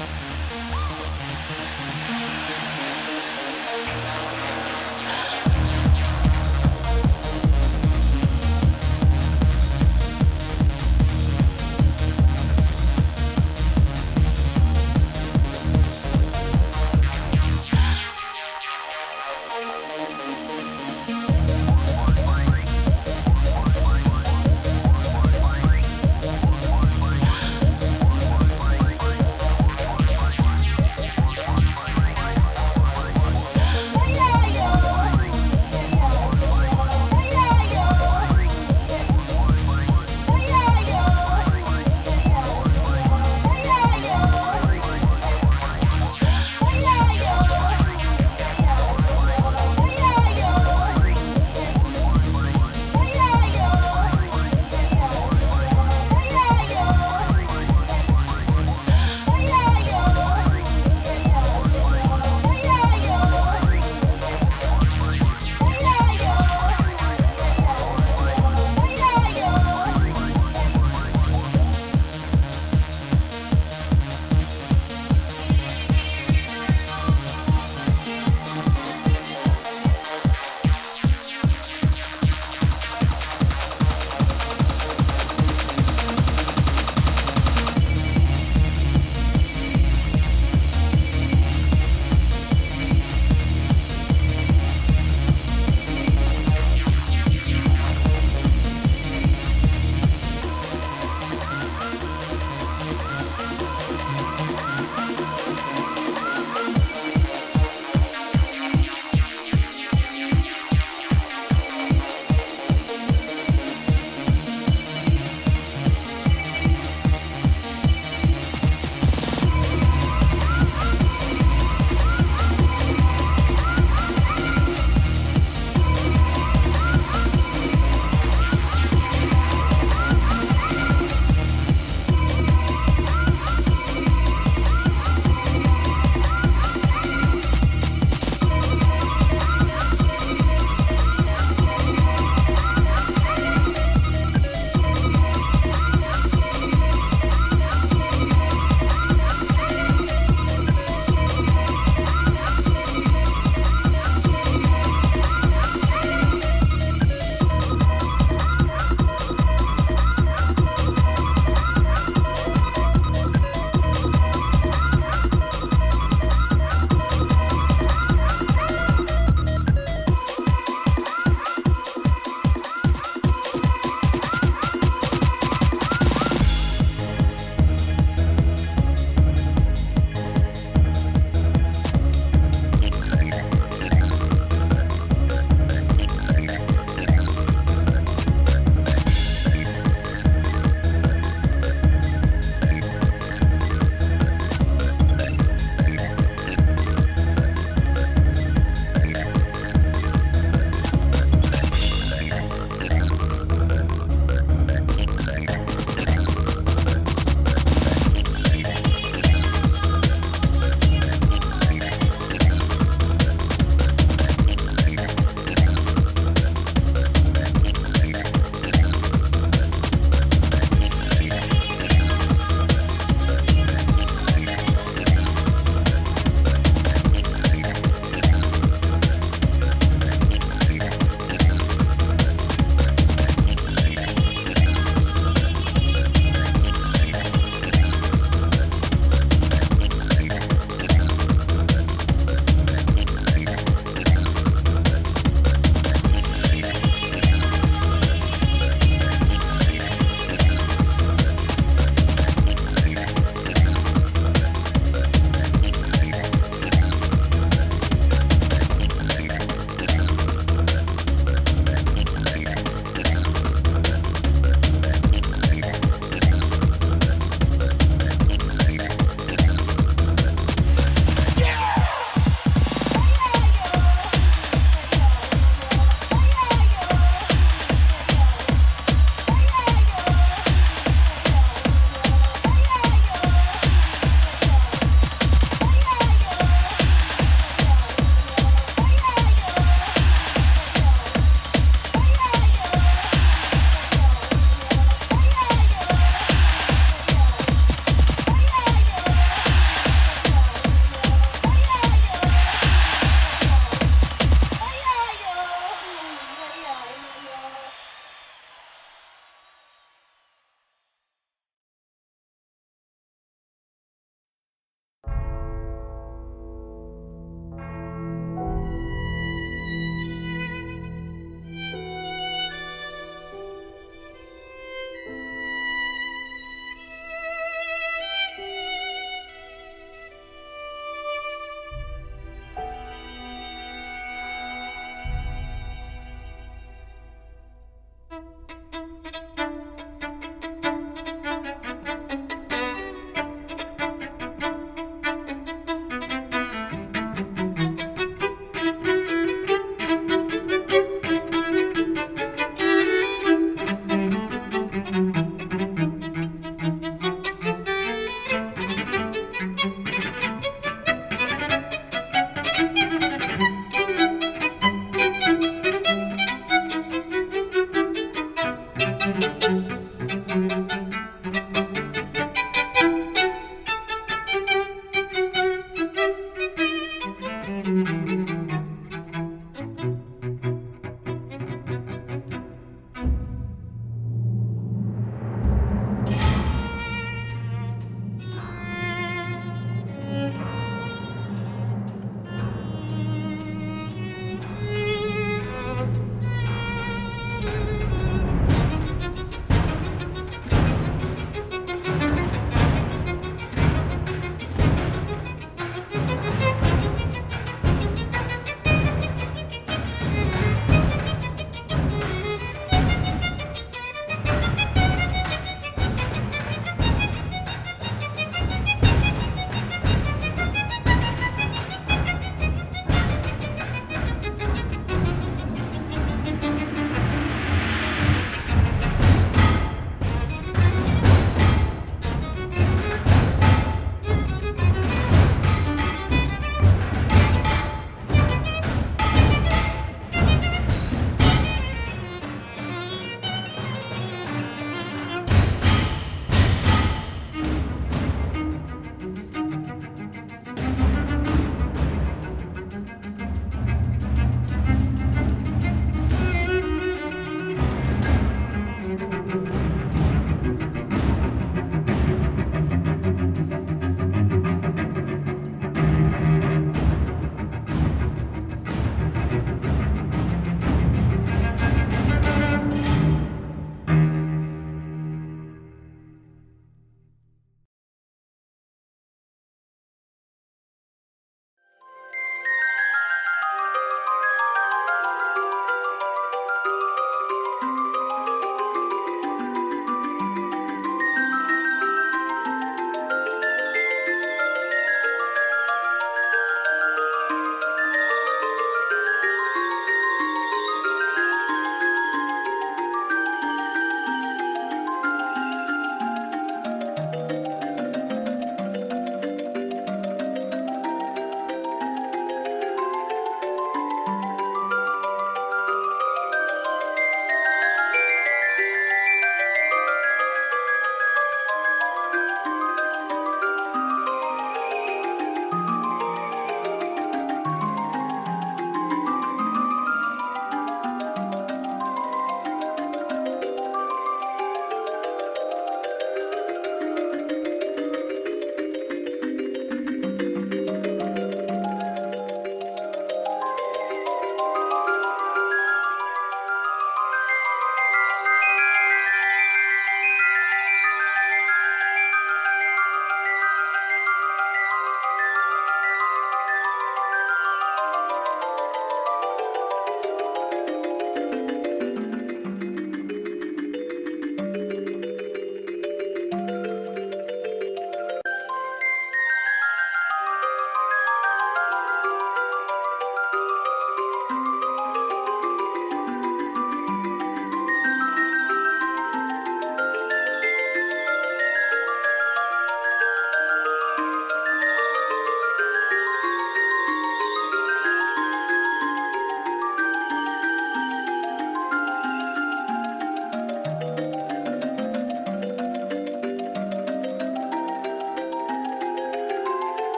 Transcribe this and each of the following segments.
Bye.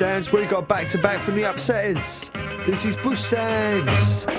Sounds. We got back to back from the Upsetters. This is Bush Sounds.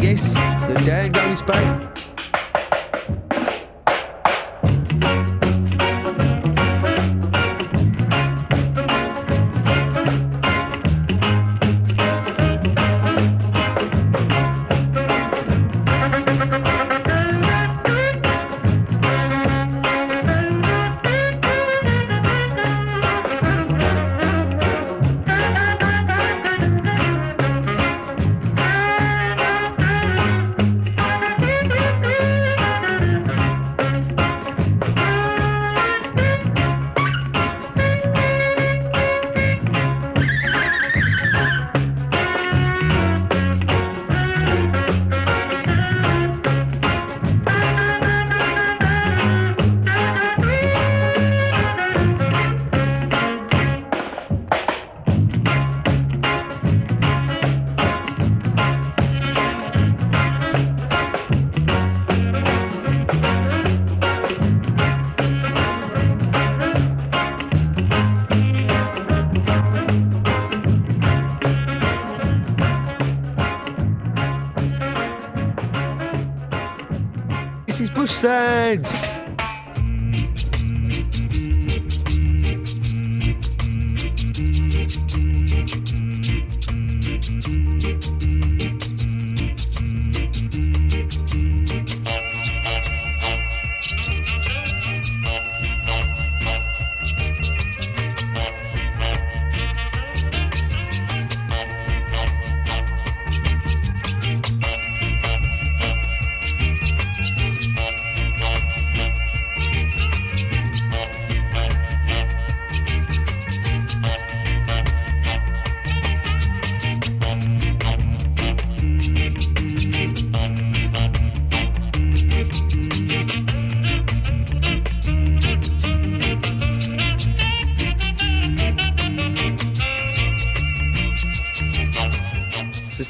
Yes, the jag goes back.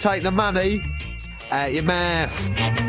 Take the money out your mouth.